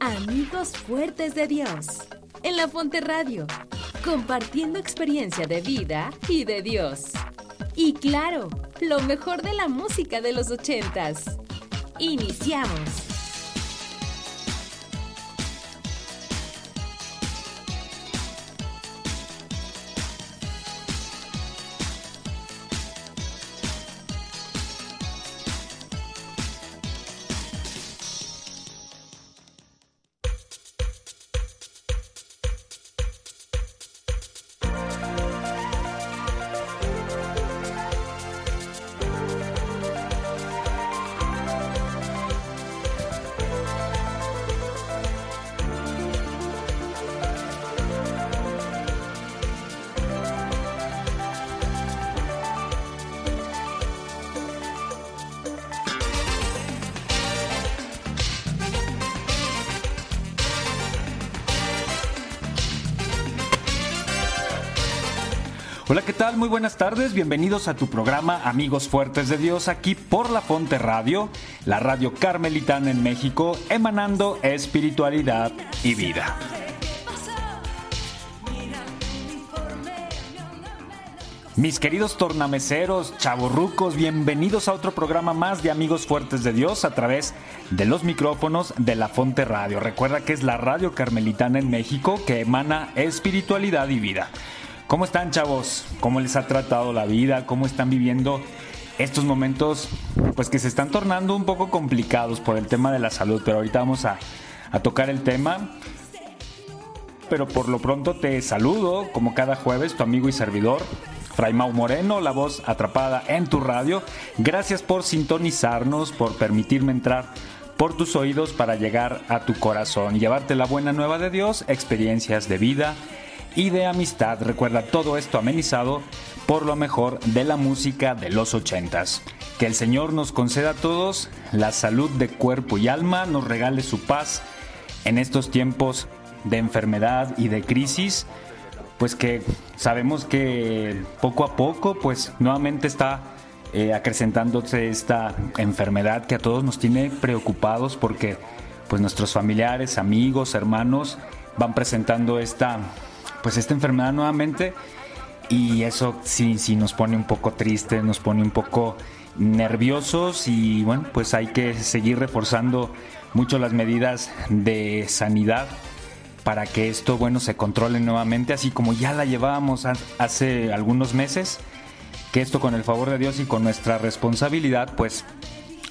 Amigos Fuertes de Dios en la Fonte Radio, compartiendo experiencia de vida y de Dios. Y claro, lo mejor de la música de los ochentas. Iniciamos. Muy buenas tardes. Bienvenidos a tu programa Amigos Fuertes de Dios aquí por La Fonte Radio, la radio carmelitana en México, emanando espiritualidad y vida. Mis queridos tornameceros, chavorrucos, bienvenidos a otro programa más de Amigos Fuertes de Dios a través de los micrófonos de La Fonte Radio. Recuerda que es la radio carmelitana en México que emana espiritualidad y vida. ¿Cómo están chavos? ¿Cómo les ha tratado la vida? ¿Cómo están viviendo estos momentos pues que se están tornando un poco complicados por el tema de la salud? Pero ahorita vamos a, tocar el tema. Pero por lo pronto te saludo, como cada jueves, tu amigo y servidor, Fray Mau Moreno, la voz atrapada en tu radio. Gracias por sintonizarnos, por permitirme entrar por tus oídos para llegar a tu corazón y llevarte la buena nueva de Dios, experiencias de vida y de amistad. Recuerda todo esto amenizado por lo mejor de la música de los ochentas. Que el Señor nos conceda a todos la salud de cuerpo y alma, nos regale su paz en estos tiempos de enfermedad y de crisis, pues que sabemos que poco a poco, pues nuevamente está eh, acrecentándose esta enfermedad que a todos nos tiene preocupados porque pues nuestros familiares, amigos, hermanos van presentando esta pues esta enfermedad nuevamente. Y eso sí, sí nos pone un poco tristes, nos pone un poco nerviosos. Y bueno, pues hay que seguir reforzando mucho las medidas de sanidad para que esto, bueno, se controle nuevamente, así como ya la llevábamos hace algunos meses, que esto con el favor de Dios y con nuestra responsabilidad, pues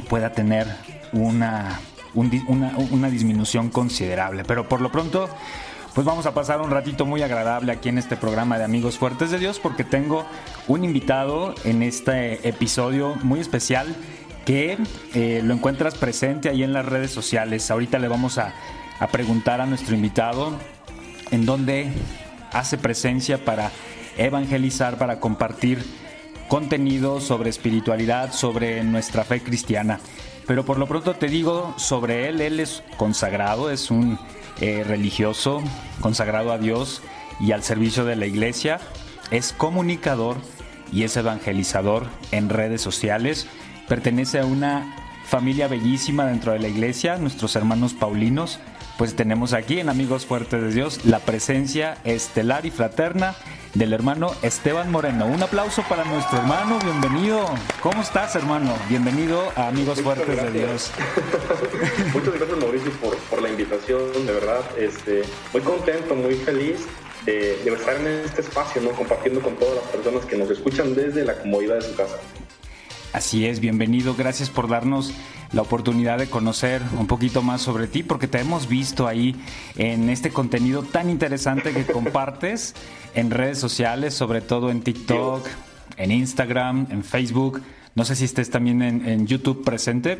pueda tener una, una, una disminución considerable. Pero por lo pronto, pues vamos a pasar un ratito muy agradable aquí en este programa de Amigos Fuertes de Dios porque tengo un invitado en este episodio muy especial que eh, lo encuentras presente ahí en las redes sociales. Ahorita le vamos a, a preguntar a nuestro invitado en dónde hace presencia para evangelizar, para compartir contenido sobre espiritualidad, sobre nuestra fe cristiana. Pero por lo pronto te digo sobre él, él es consagrado, es un eh, religioso, consagrado a Dios y al servicio de la iglesia, es comunicador y es evangelizador en redes sociales, pertenece a una familia bellísima dentro de la iglesia, nuestros hermanos paulinos, pues tenemos aquí en Amigos Fuertes de Dios la presencia estelar y fraterna del hermano Esteban Moreno. Un aplauso para nuestro hermano, bienvenido. ¿Cómo estás, hermano? Bienvenido a Amigos Fuertes de Dios. Muchas gracias, Mauricio, por, la invitación, de verdad. Este, muy contento, muy feliz de, de estar en este espacio, ¿no? compartiendo con todas las personas que nos escuchan desde la comodidad de su casa. Así es, bienvenido. Gracias por darnos la oportunidad de conocer un poquito más sobre ti, porque te hemos visto ahí en este contenido tan interesante que compartes en redes sociales, sobre todo en TikTok, en Instagram, en Facebook. No sé si estés también en, YouTube presente.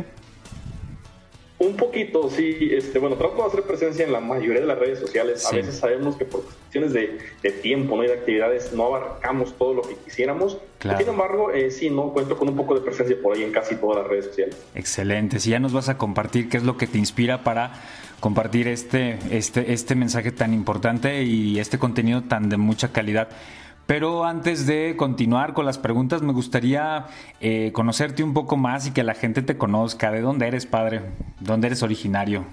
Un poquito, sí. Este, bueno, trato de hacer presencia en la mayoría de las redes sociales. A veces sabemos que por cuestiones de, tiempo ¿no? y de actividades no abarcamos todo lo que quisiéramos. Sin embargo, eh, sí, no cuento con un poco de presencia por ahí en casi todas las redes sociales. Excelente. Si ya nos vas a compartir qué es lo que te inspira para compartir este, este, este mensaje tan importante y este contenido tan de mucha calidad. Pero antes de continuar con las preguntas, me gustaría eh, conocerte un poco más y que la gente te conozca. ¿De dónde eres, padre? ¿Dónde eres originario?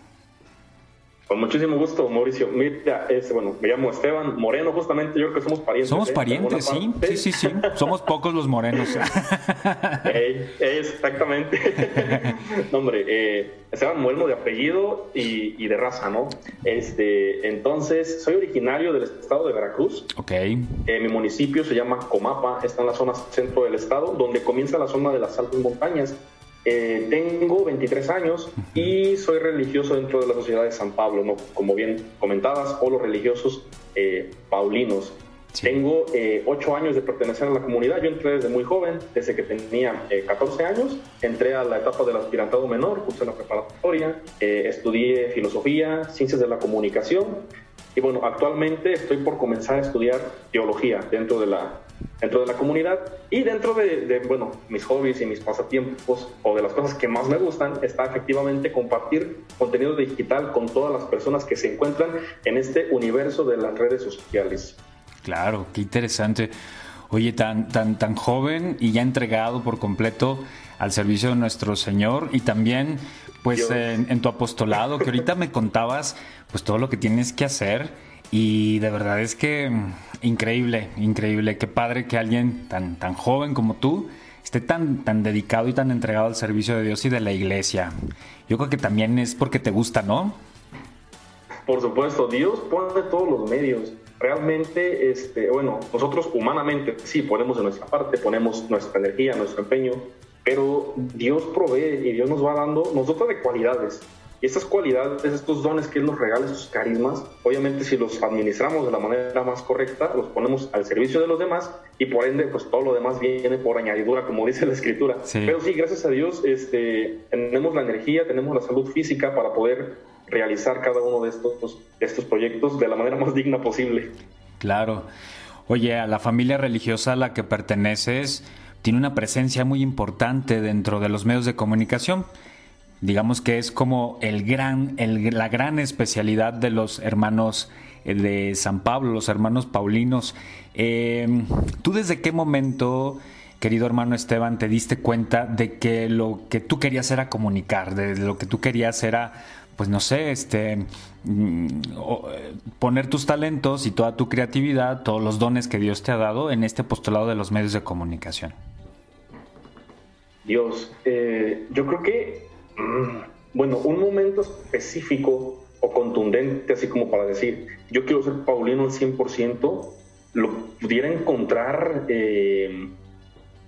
Con muchísimo gusto, Mauricio. Mira, bueno, me llamo Esteban Moreno, justamente yo creo que somos parientes. Somos ¿eh? parientes, sí, sí, sí, sí. Somos pocos los morenos. exactamente. no, hombre, eh, Esteban Moreno de apellido y, de raza, ¿no? Este, entonces, soy originario del estado de Veracruz. Ok. Eh, mi municipio se llama Comapa, está en la zona centro del estado, donde comienza la zona de las altas montañas. Eh, tengo 23 años y soy religioso dentro de la Sociedad de San Pablo, ¿no? como bien comentabas, o los religiosos eh, paulinos. Tengo eh, 8 años de pertenecer a la comunidad. Yo entré desde muy joven, desde que tenía 14 eh, años. Entré a la etapa del aspirantado menor, cursé la preparatoria, estudié filosofía, ciencias de la comunicación. Y bueno, actualmente estoy por comenzar a estudiar teología dentro de la, dentro de la comunidad y dentro de, bueno, mis hobbies y mis pasatiempos o de las cosas que más me gustan está efectivamente compartir contenido digital con todas las personas que se encuentran en este universo de las redes sociales. Claro, qué interesante. Oye, tan, tan, tan joven y ya entregado por completo al servicio de nuestro Señor y también pues en, en, tu apostolado, que ahorita me contabas pues todo lo que tienes que hacer y de verdad es que mm, increíble, increíble, qué padre que alguien tan, tan joven como tú esté tan, tan dedicado y tan entregado al servicio de Dios y de la iglesia. Yo creo que también es porque te gusta, ¿no? Por supuesto, Dios pone todos los medios. Realmente, este, bueno, nosotros humanamente sí ponemos de nuestra parte, ponemos nuestra energía, nuestro empeño, pero Dios provee y Dios nos va dando nosotros de cualidades. Y estas cualidades, estos dones que Él nos regala, esos carismas, obviamente si los administramos de la manera más correcta, los ponemos al servicio de los demás y por ende, pues todo lo demás viene por añadidura, como dice la Escritura. Pero sí, gracias a Dios, este, tenemos la energía, tenemos la salud física para poder realizar cada uno de estos, de estos proyectos de la manera más digna posible. Claro. Oye, a la familia religiosa a la que perteneces tiene una presencia muy importante dentro de los medios de comunicación digamos que es como el gran, la gran especialidad de los hermanos eh, de San Pablo, los hermanos paulinos. Em, ¿Tú desde qué momento, querido hermano Esteban, te diste cuenta de que lo que tú querías era comunicar, de lo que tú querías era, pues no sé, este, mm, poner tus talentos y toda tu creatividad, todos los dones que Dios te ha dado en este postulado de los medios de comunicación? Dios, eh, yo creo que bueno, un momento específico o contundente, así como para decir, yo quiero ser Paulino al 100%, lo pudiera encontrar, eh,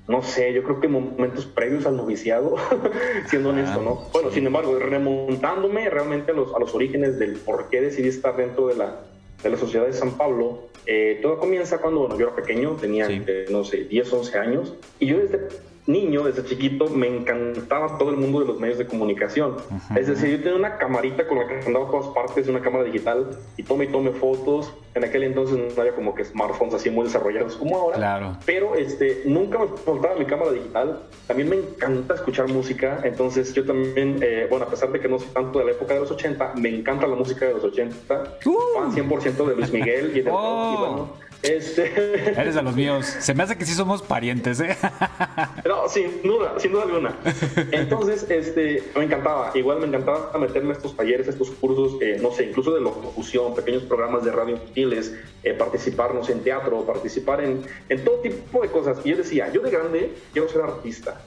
no sé, yo creo que momentos previos al noviciado, siendo ah, honesto, ¿no? Bueno, sin embargo, remontándome realmente a los, a los orígenes del por qué decidí estar dentro de la, de la Sociedad de San Pablo, eh, todo comienza cuando, bueno, yo era pequeño, tenía, eh, no sé, 10, 11 años, y yo desde niño, desde chiquito, me encantaba todo el mundo de los medios de comunicación. Es decir, yo tenía una camarita con la que andaba a todas partes, una cámara digital, y tome y tome fotos. En aquel entonces no había como que smartphones así muy desarrollados como ahora. Claro. Pero este, nunca me faltaba mi cámara digital. También me encanta escuchar música. Entonces yo también, eh, bueno, a pesar de que no soy tanto de la época de los 80, me encanta la música de los 80. Uh. Fan 100% de Luis Miguel y de oh. y bueno, este... Eres de los míos. Se me hace que sí somos parientes, ¿eh? No, sin duda, sin duda alguna. Entonces, este, me encantaba. Igual me encantaba meterme a estos talleres, estos cursos, eh, no sé, incluso de locución, pequeños programas de radio infantiles, eh, participarnos en teatro, participar en, en todo tipo de cosas. Y yo decía, yo de grande quiero ser artista.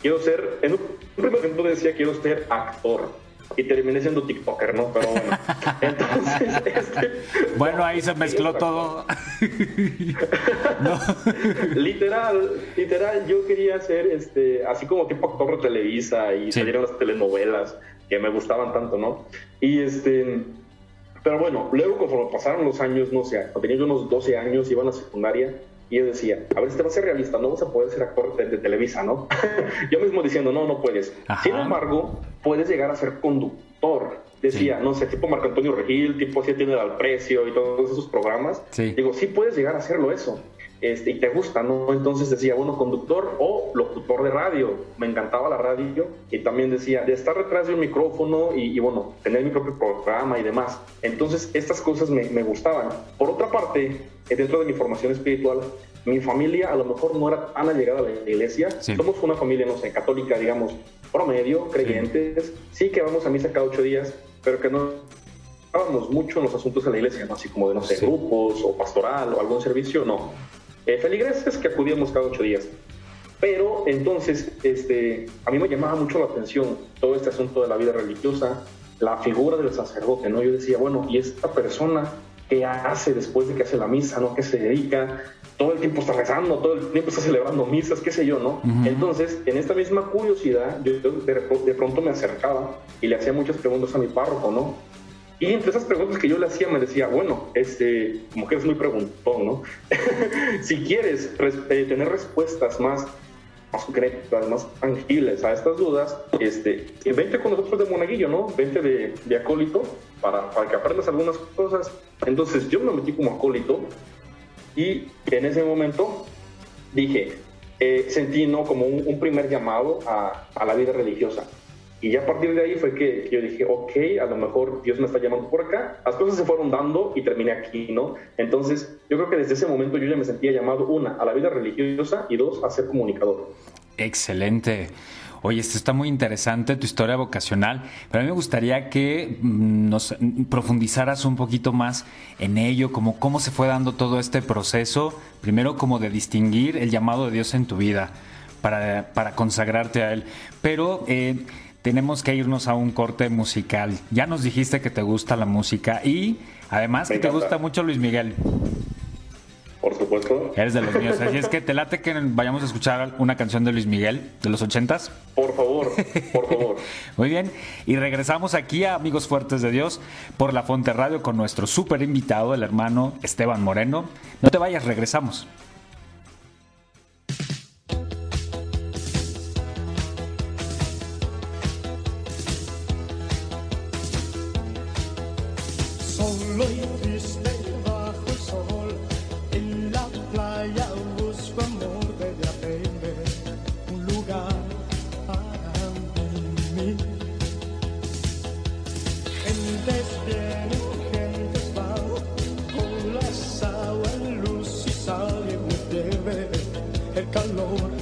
Quiero ser, en un primer momento decía, quiero ser actor y terminé siendo TikToker, ¿no? Pero bueno. Entonces, este, Bueno, ahí se mezcló todo. Literal, literal, yo quería ser este, así como tipo actor de Televisa y salieron las telenovelas que me gustaban tanto, ¿no? Y este. Pero bueno, luego conforme pasaron los años, no sé, cuando tenía yo unos 12 años, iba a la secundaria, y yo decía, a ver, si te vas a ser realista, no vas a poder ser actor de, Televisa, ¿no? yo mismo diciendo, no, no puedes. Sin embargo, puedes llegar a ser conductor. Decía, no sé, tipo Marco Antonio Regil, tipo así tiene al precio y todos esos programas. Digo, sí puedes llegar a hacerlo eso. Este, y te gusta, ¿no? Entonces decía, bueno, conductor o locutor de radio. Me encantaba la radio y también decía, de estar detrás de un micrófono y, bueno, tener mi propio programa y demás. Entonces, estas cosas me, me gustaban. Por otra parte, eh, dentro de mi formación espiritual, mi familia a lo mejor no era tan allegada a la iglesia. Somos una familia, no sé, católica, digamos, promedio, creyentes. Sí, que vamos a misa cada ocho días, pero que no estábamos mucho en los asuntos de la iglesia, ¿no? así como de, no sé, grupos o pastoral o algún servicio, no. Eh, feligreses que acudíamos cada ocho días. Pero entonces, este, a mí me llamaba mucho la atención todo este asunto de la vida religiosa, la figura del sacerdote, ¿no? Yo decía, bueno, ¿y esta persona qué hace después de que hace la misa, ¿no? ¿Qué se dedica? Todo el tiempo está rezando, todo el tiempo está celebrando misas, qué sé yo, ¿no? Entonces, en esta misma curiosidad, yo de, de pronto me acercaba y le hacía muchas preguntas a mi párroco, ¿no? Y entre esas preguntas que yo le hacía, me decía, bueno, este, como que es muy preguntón, ¿no? si quieres eh, tener respuestas más, más concretas, más tangibles a estas dudas, este, vente con nosotros de monaguillo, ¿no? Vente de, de acólito para, para, que aprendas algunas cosas. Entonces yo me metí como acólito y en ese momento dije, eh, sentí, ¿no? Como un, un primer llamado a, a la vida religiosa y ya a partir de ahí fue que, yo dije, ok, a lo mejor Dios me está llamando por acá. Las cosas se fueron dando y terminé aquí, ¿no? Entonces, yo creo que desde ese momento yo ya me sentía llamado, una, a la vida religiosa y dos, a ser comunicador. Excelente. Oye, esto está muy interesante, tu historia vocacional, pero a mí me gustaría que mm, nos profundizaras un poquito más en ello, como cómo se fue dando todo este proceso, primero como de distinguir el llamado de Dios en tu vida, para, para consagrarte a Él. Pero eh, tenemos que irnos a un corte musical. Ya nos dijiste que te gusta la música y además que te gusta mucho Luis Miguel. Por supuesto. Eres de los míos. Así es que te late que vayamos a escuchar una canción de Luis Miguel de los ochentas. Por favor, por favor. Muy bien. Y regresamos aquí a Amigos Fuertes de Dios por La Fonte Radio con nuestro súper invitado, el hermano Esteban Moreno. No te vayas, regresamos. Si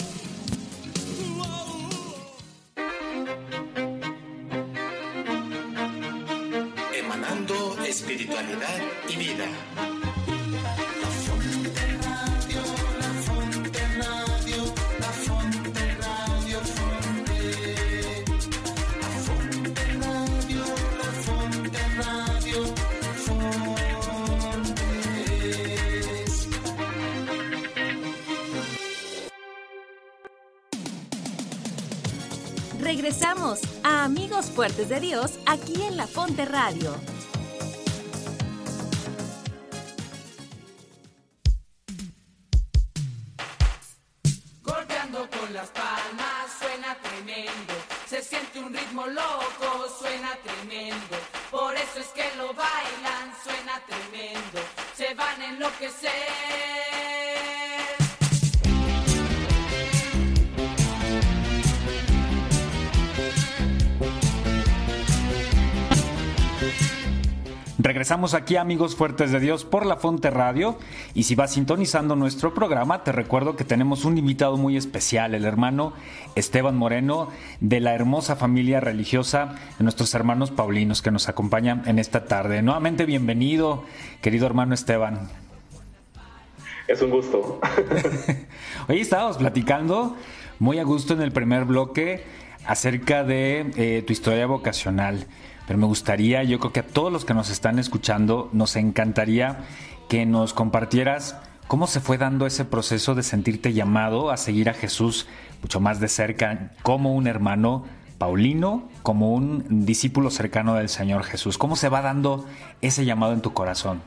de Dios aquí en La Fonte Radio. Regresamos aquí, amigos fuertes de Dios, por la Fonte Radio. Y si vas sintonizando nuestro programa, te recuerdo que tenemos un invitado muy especial, el hermano Esteban Moreno, de la hermosa familia religiosa de nuestros hermanos paulinos que nos acompañan en esta tarde. Nuevamente, bienvenido, querido hermano Esteban. Es un gusto. Hoy estábamos platicando muy a gusto en el primer bloque acerca de eh, tu historia vocacional. Pero me gustaría, yo creo que a todos los que nos están escuchando, nos encantaría que nos compartieras cómo se fue dando ese proceso de sentirte llamado a seguir a Jesús mucho más de cerca, como un hermano Paulino, como un discípulo cercano del Señor Jesús. ¿Cómo se va dando ese llamado en tu corazón?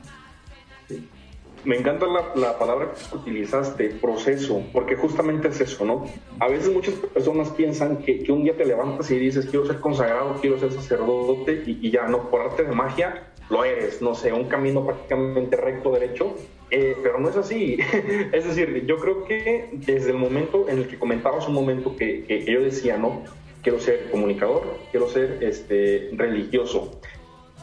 Me encanta la, palabra que utilizaste, proceso, porque justamente es eso, ¿no? A veces muchas personas piensan que, un día te levantas y dices, quiero ser consagrado, quiero ser sacerdote, y, ya, no, por arte de magia, lo eres, no sé, un camino prácticamente recto, derecho, eh, pero no es así. es decir, yo creo que desde el momento en el que comentabas un momento que, que, que yo decía, ¿no? Quiero ser comunicador, quiero ser este, religioso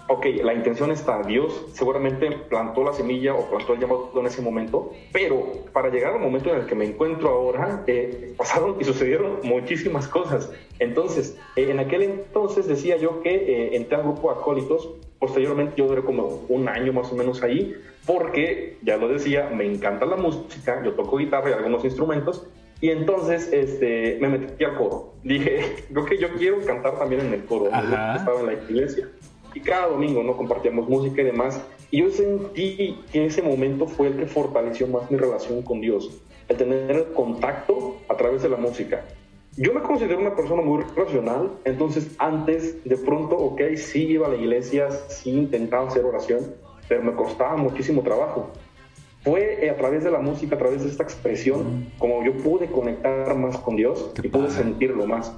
ok, la intención está, Dios seguramente plantó la semilla o plantó el llamado en ese momento, pero para llegar al momento en el que me encuentro ahora, eh, pasaron y sucedieron muchísimas cosas. Entonces, eh, en aquel entonces decía yo que eh, entré al grupo de acólitos, posteriormente yo duré como un año más o menos ahí, porque, ya lo decía, me encanta la música, yo toco guitarra y algunos instrumentos, y entonces este, me metí al coro. Dije, creo que yo quiero cantar también en el coro, estaba en la iglesia y cada domingo no compartíamos música y demás. Y yo sentí que ese momento fue el que fortaleció más mi relación con Dios, el tener el contacto a través de la música. Yo me considero una persona muy racional, entonces antes de pronto, ok, sí iba a la iglesia, sí intentaba hacer oración, pero me costaba muchísimo trabajo. Fue a través de la música, a través de esta expresión, como yo pude conectar más con Dios y pude sentirlo más.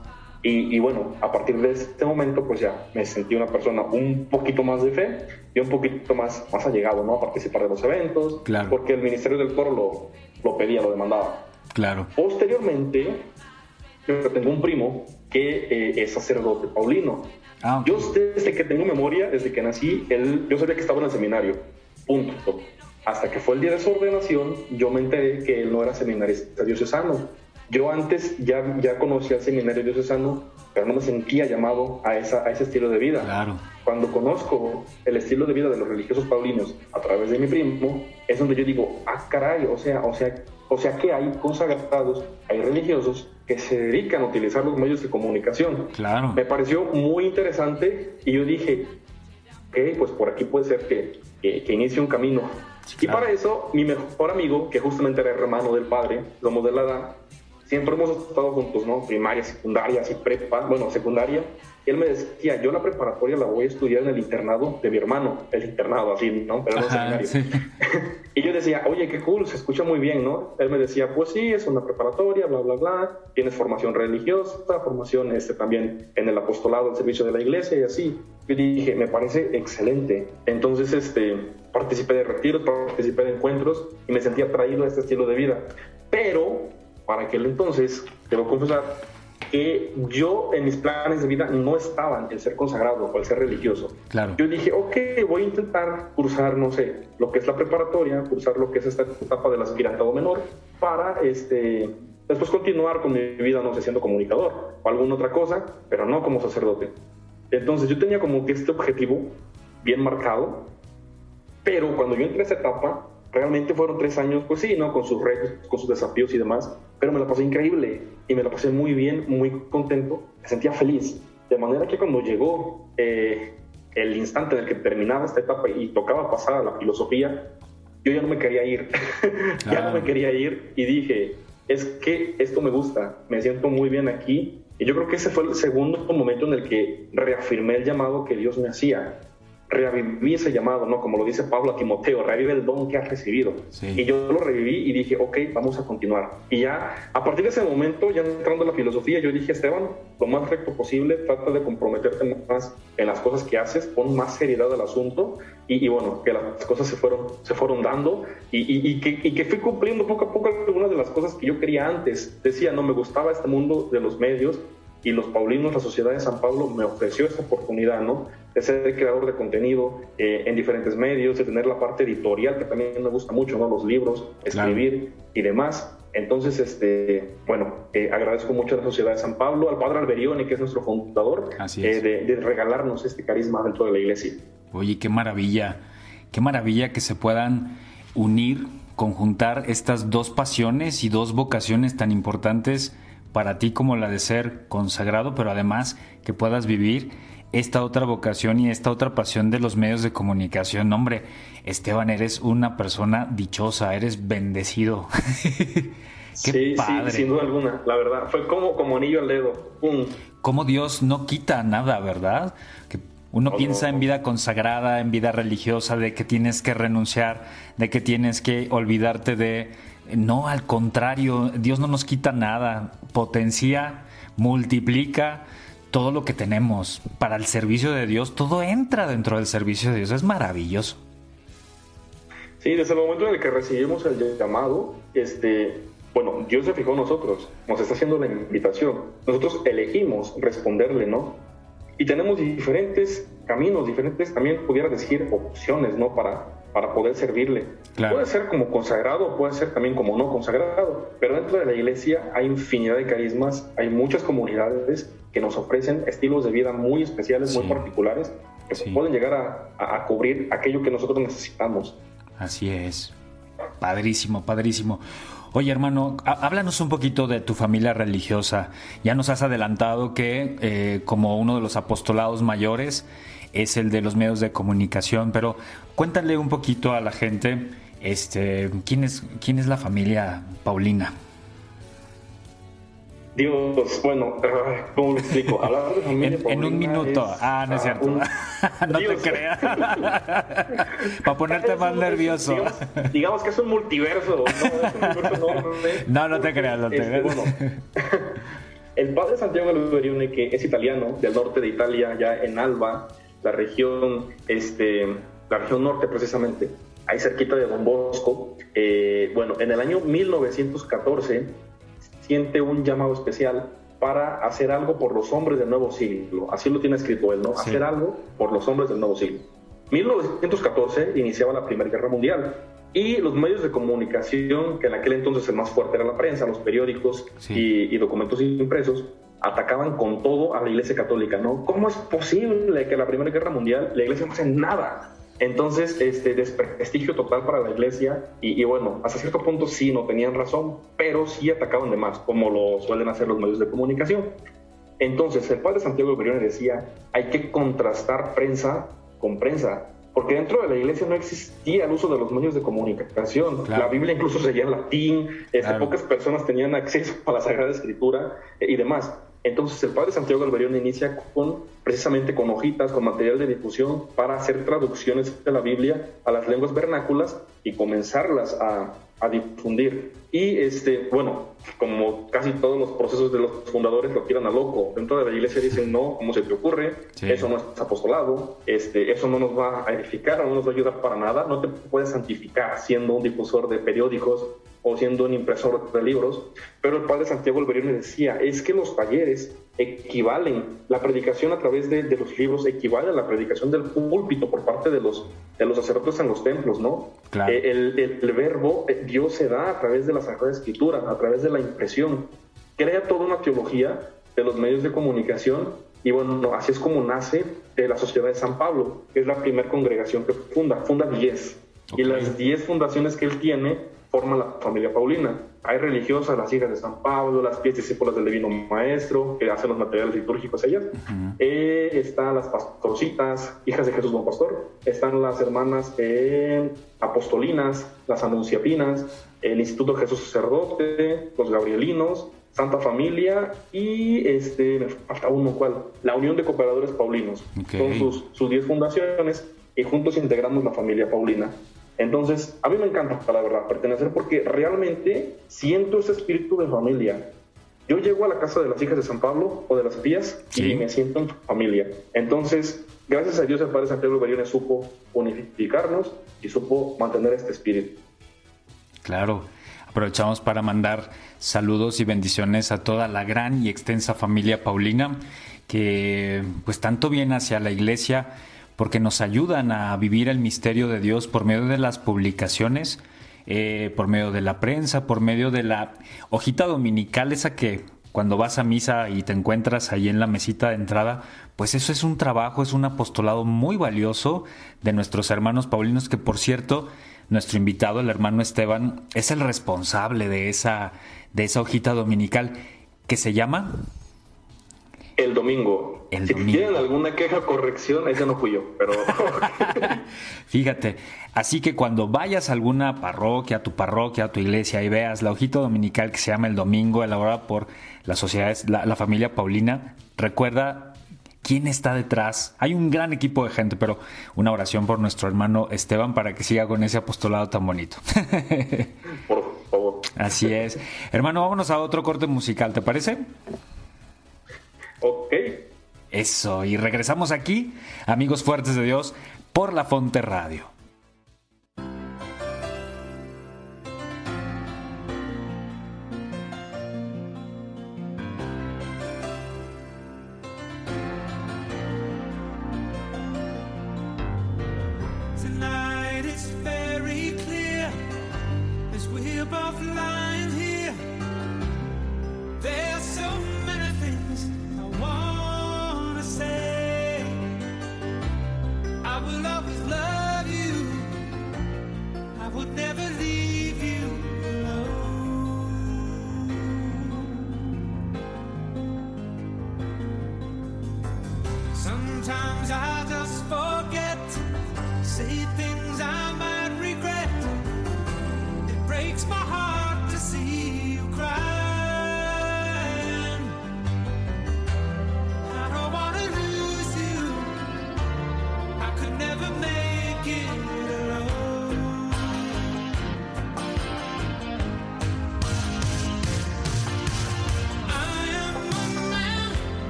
Y, bueno, a partir de este momento, pues ya me sentí una persona un poquito más de fe y un poquito más, más allegado, ¿no? A participar de los eventos, claro. porque el Ministerio del Coro lo, lo pedía, lo demandaba. Claro. Posteriormente, yo tengo un primo que eh, es sacerdote paulino. Ah, Yo desde que tengo memoria, desde que nací, él, yo sabía que estaba en el seminario, punto. Hasta que fue el día de su ordenación, yo me enteré que él no era seminarista diocesano yo antes ya, ya conocía el seminario diocesano, pero no me sentía llamado a, esa, a ese estilo de vida. Claro. Cuando conozco el estilo de vida de los religiosos paulinos a través de mi primo, es donde yo digo, ah, caray, o sea, o sea, o sea que hay consagrados, hay religiosos que se dedican a utilizar los medios de comunicación. Claro. Me pareció muy interesante y yo dije, ok, pues por aquí puede ser que, que, inicie un camino. Y para eso, mi mejor amigo, que justamente era hermano del padre, somos de la edad, siempre hemos estado juntos, ¿no? Primaria, secundaria, así prepa, bueno, secundaria. Y él me decía, yo la preparatoria la voy a estudiar en el internado de mi hermano, el internado, así, ¿no? Pero no seminario. y yo decía, oye, qué cool, se escucha muy bien, ¿no? Él me decía, pues sí, es una preparatoria, bla, bla, bla, tienes formación religiosa, formación este, también en el apostolado, el servicio de la iglesia y así. Yo dije, me parece excelente. Entonces, este, participé de retiros, participé de encuentros y me sentía atraído a este estilo de vida. Pero para aquel entonces, debo confesar, que yo en mis planes de vida no estaba el ser consagrado o el ser religioso. Claro. Yo dije, ok, voy a intentar cursar, no sé, lo que es la preparatoria, cursar lo que es esta etapa del aspirantado menor, para este, después continuar con mi vida, no sé, siendo comunicador o alguna otra cosa, pero no como sacerdote. Entonces yo tenía como que este objetivo bien marcado, pero cuando yo entré a esa etapa, realmente fueron tres años, pues sí, ¿no? Con sus retos, con sus desafíos y demás, pero me la pasé increíble y me la pasé muy bien, muy contento, me sentía feliz. De manera que cuando llegó eh, el instante en el que terminaba esta etapa y tocaba pasar a la filosofía, yo ya no me quería ir, ya no me quería ir y dije, es que esto me gusta, me siento muy bien aquí y yo creo que ese fue el segundo momento en el que reafirmé el llamado que Dios me hacía reviví ese llamado, ¿no? Como lo dice Pablo a Timoteo, revive el don que has recibido. Y yo lo reviví y dije, ok, vamos a continuar. Y ya, a partir de ese momento, ya entrando en la filosofía, yo dije, Esteban, lo más recto posible, trata de comprometerte más en las cosas que haces, pon más seriedad al asunto y, bueno, que las cosas se fueron, se fueron dando y, y, que, y que fui cumpliendo poco a poco algunas de las cosas que yo quería antes. Decía, no me gustaba este mundo de los medios, y los Paulinos, la Sociedad de San Pablo, me ofreció esta oportunidad, ¿no? De ser creador de contenido eh, en diferentes medios, de tener la parte editorial, que también me gusta mucho, ¿no? Los libros, escribir y demás. Entonces, este, bueno, eh, agradezco mucho a la Sociedad de San Pablo, al Padre Alberione, que es nuestro fundador, eh, de, de regalarnos este carisma dentro de la iglesia. Oye, qué maravilla, qué maravilla que se puedan unir, conjuntar estas dos pasiones y dos vocaciones tan importantes para ti como la de ser consagrado, pero además que puedas vivir esta otra vocación y esta otra pasión de los medios de comunicación. Hombre, Esteban, eres una persona dichosa, eres bendecido. Qué sí, padre. Sí, sin duda alguna, la verdad. Fue como, como anillo al dedo. Como Dios no quita nada, ¿verdad? Que uno piensa en vida consagrada, en vida religiosa, de que tienes que renunciar, de que tienes que olvidarte de no, al contrario, Dios no nos quita nada, potencia, multiplica todo lo que tenemos para el servicio de Dios, todo entra dentro del servicio de Dios, es maravilloso. Sí, desde el momento en el que recibimos el llamado, este, bueno, Dios se fijó en nosotros, nos está haciendo la invitación, nosotros elegimos responderle, ¿no? Y tenemos diferentes caminos, diferentes, también pudiera decir, opciones, ¿no? Para, para poder servirle. Puede ser como consagrado, puede ser también como no consagrado, pero dentro de la iglesia hay infinidad de carismas, hay muchas comunidades que nos ofrecen estilos de vida muy especiales, muy particulares, que pueden llegar a, cubrir aquello que nosotros necesitamos. Así es. Padrísimo, padrísimo. Oye, hermano, háblanos un poquito de tu familia religiosa. Ya nos has adelantado que eh, como uno de los apostolados mayores, es el de los medios de comunicación, pero cuéntale un poquito a la gente este, ¿quién, es, quién es la familia Paulina. Dios, bueno, ¿cómo lo explico? Hablar de familia en, en un minuto. ah, no es cierto. no te creas. Para ponerte más nervioso. Digamos, que es un multiverso. No, no, te creas, no te este, creas. el padre Santiago Alberione, que es italiano, del norte de Italia, ya en Alba, la región, este, la región norte precisamente, ahí cerquita de Don Bosco. Eh, bueno, en el año 1914 siente un llamado especial para hacer algo por los hombres del nuevo siglo. Así lo tiene escrito él, ¿no? Hacer algo por los hombres del nuevo siglo. 1914 iniciaba la Primera Guerra Mundial y los medios de comunicación, que en aquel entonces el más fuerte era la prensa, los periódicos y, y, documentos impresos, atacaban con todo a la Iglesia Católica, ¿no? ¿Cómo es posible que en la Primera Guerra Mundial la Iglesia no hace nada? Entonces, este desprestigio total para la iglesia y, bueno, hasta cierto punto sí, no tenían razón, pero sí atacaban de más, como lo suelen hacer los medios de comunicación. Entonces, el padre Santiago de decía, hay que contrastar prensa con prensa, porque dentro de la iglesia no existía el uso de los medios de comunicación. La Biblia incluso seguía en latín, este, pocas personas tenían acceso a la Sagrada Escritura eh, y demás. Entonces el padre Santiago Alberión inicia con, precisamente con hojitas, con material de difusión para hacer traducciones de la Biblia a las lenguas vernáculas y comenzarlas a, difundir. Y este, bueno, como casi todos los procesos de los fundadores lo tiran a loco. Dentro de la iglesia dicen, no, ¿cómo se te ocurre? Eso no es apostolado, este, eso no nos va a edificar, no nos va a ayudar para nada, no te puedes santificar siendo un difusor de periódicos o siendo un impresor de libros, pero el padre Santiago Alberione decía, es que los talleres equivalen, la predicación a través de, los libros equivale a la predicación del púlpito por parte de los, de los sacerdotes en los templos, ¿no? Eh, el, el, verbo, eh, Dios se da a través de la Sagrada Escritura, a través de la impresión, crea toda una teología de los medios de comunicación y bueno, así es como nace eh, la Sociedad de San Pablo, que es la primera congregación que funda, funda 10. Y las 10 fundaciones que él tiene forman la familia Paulina. Hay religiosas, las hijas de San Pablo, las pies discípulas del Divino Maestro, que hacen los materiales litúrgicos ellas. Eh, están las pastorcitas, hijas de Jesús Buen Pastor. Están las hermanas eh, apostolinas, las anunciapinas, el Instituto Jesús Sacerdote, los gabrielinos, Santa Familia y este, me falta uno, ¿cuál? La Unión de Cooperadores Paulinos. Son sus, sus diez fundaciones y juntos integramos la familia Paulina. Entonces, a mí me encanta, la verdad, pertenecer porque realmente siento ese espíritu de familia. Yo llego a la casa de las hijas de San Pablo o de las pías y me siento en familia. Entonces, gracias a Dios el Padre Santiago Beriones supo unificarnos y supo mantener este espíritu. Claro, aprovechamos para mandar saludos y bendiciones a toda la gran y extensa familia Paulina que pues tanto viene hacia la iglesia porque nos ayudan a vivir el misterio de Dios por medio de las publicaciones, eh, por medio de la prensa, por medio de la hojita dominical, esa que cuando vas a misa y te encuentras ahí en la mesita de entrada, pues eso es un trabajo, es un apostolado muy valioso de nuestros hermanos paulinos, que por cierto, nuestro invitado, el hermano Esteban, es el responsable de esa, de esa hojita dominical que se llama el domingo. si tienen alguna queja o corrección, ese no fui yo, pero... Fíjate, así que cuando vayas a alguna parroquia, a tu parroquia, a tu iglesia y veas la hojita dominical que se llama El Domingo, elaborada por la sociedad, la, la familia Paulina, recuerda quién está detrás. Hay un gran equipo de gente, pero una oración por nuestro hermano Esteban para que siga con ese apostolado tan bonito. por favor. Así es. Hermano, vámonos a otro corte musical, ¿te parece? Ok. Eso, y regresamos aquí, amigos fuertes de Dios, por la Fonte Radio.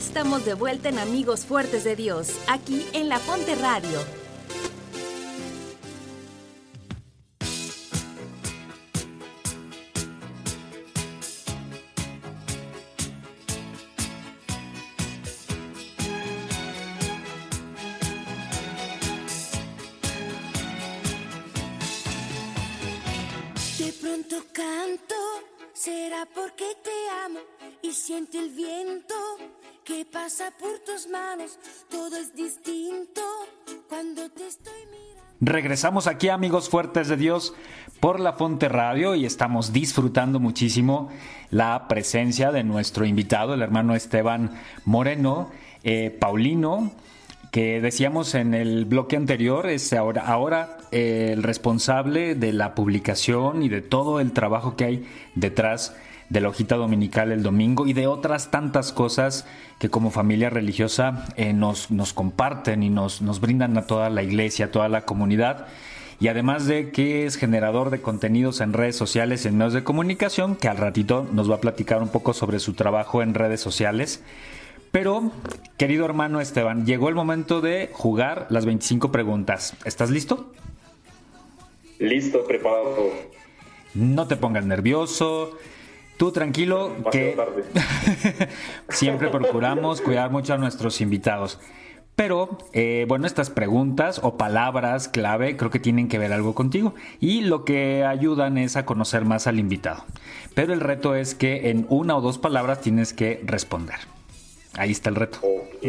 Estamos de vuelta en Amigos Fuertes de Dios, aquí en La Fonte Radio. De pronto canto, será porque te amo y siente el viento que pasa por tus manos. Todo es distinto cuando te estoy. Regresamos aquí, amigos fuertes de Dios, por la Fonte Radio y estamos disfrutando muchísimo la presencia de nuestro invitado, el hermano Esteban Moreno, eh, Paulino, que decíamos en el bloque anterior, es ahora, ahora eh, el responsable de la publicación y de todo el trabajo que hay detrás de la hojita dominical el domingo y de otras tantas cosas que como familia religiosa eh, nos, nos comparten y nos, nos brindan a toda la iglesia, a toda la comunidad. Y además de que es generador de contenidos en redes sociales, en medios de comunicación, que al ratito nos va a platicar un poco sobre su trabajo en redes sociales. Pero, querido hermano Esteban, llegó el momento de jugar las 25 preguntas. ¿Estás listo? Listo, preparado. No te pongas nervioso. Tú tranquilo, que siempre procuramos cuidar mucho a nuestros invitados. Pero, eh, bueno, estas preguntas o palabras clave creo que tienen que ver algo contigo y lo que ayudan es a conocer más al invitado. Pero el reto es que en una o dos palabras tienes que responder. Ahí está el reto. Ok.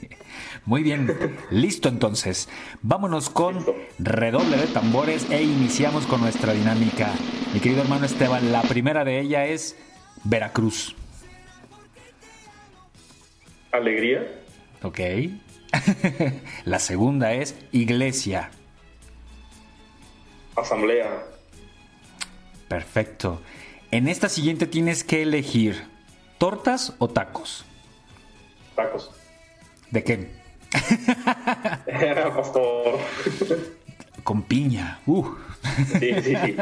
Muy bien, listo entonces. Vámonos con redoble de tambores e iniciamos con nuestra dinámica. Mi querido hermano Esteban, la primera de ella es Veracruz. Alegría, Ok. la segunda es Iglesia. asamblea, Perfecto. En esta siguiente tienes que elegir tortas o tacos. tacos. ¿De qué? Pastor. Con piña. Uh. Sí, sí, sí.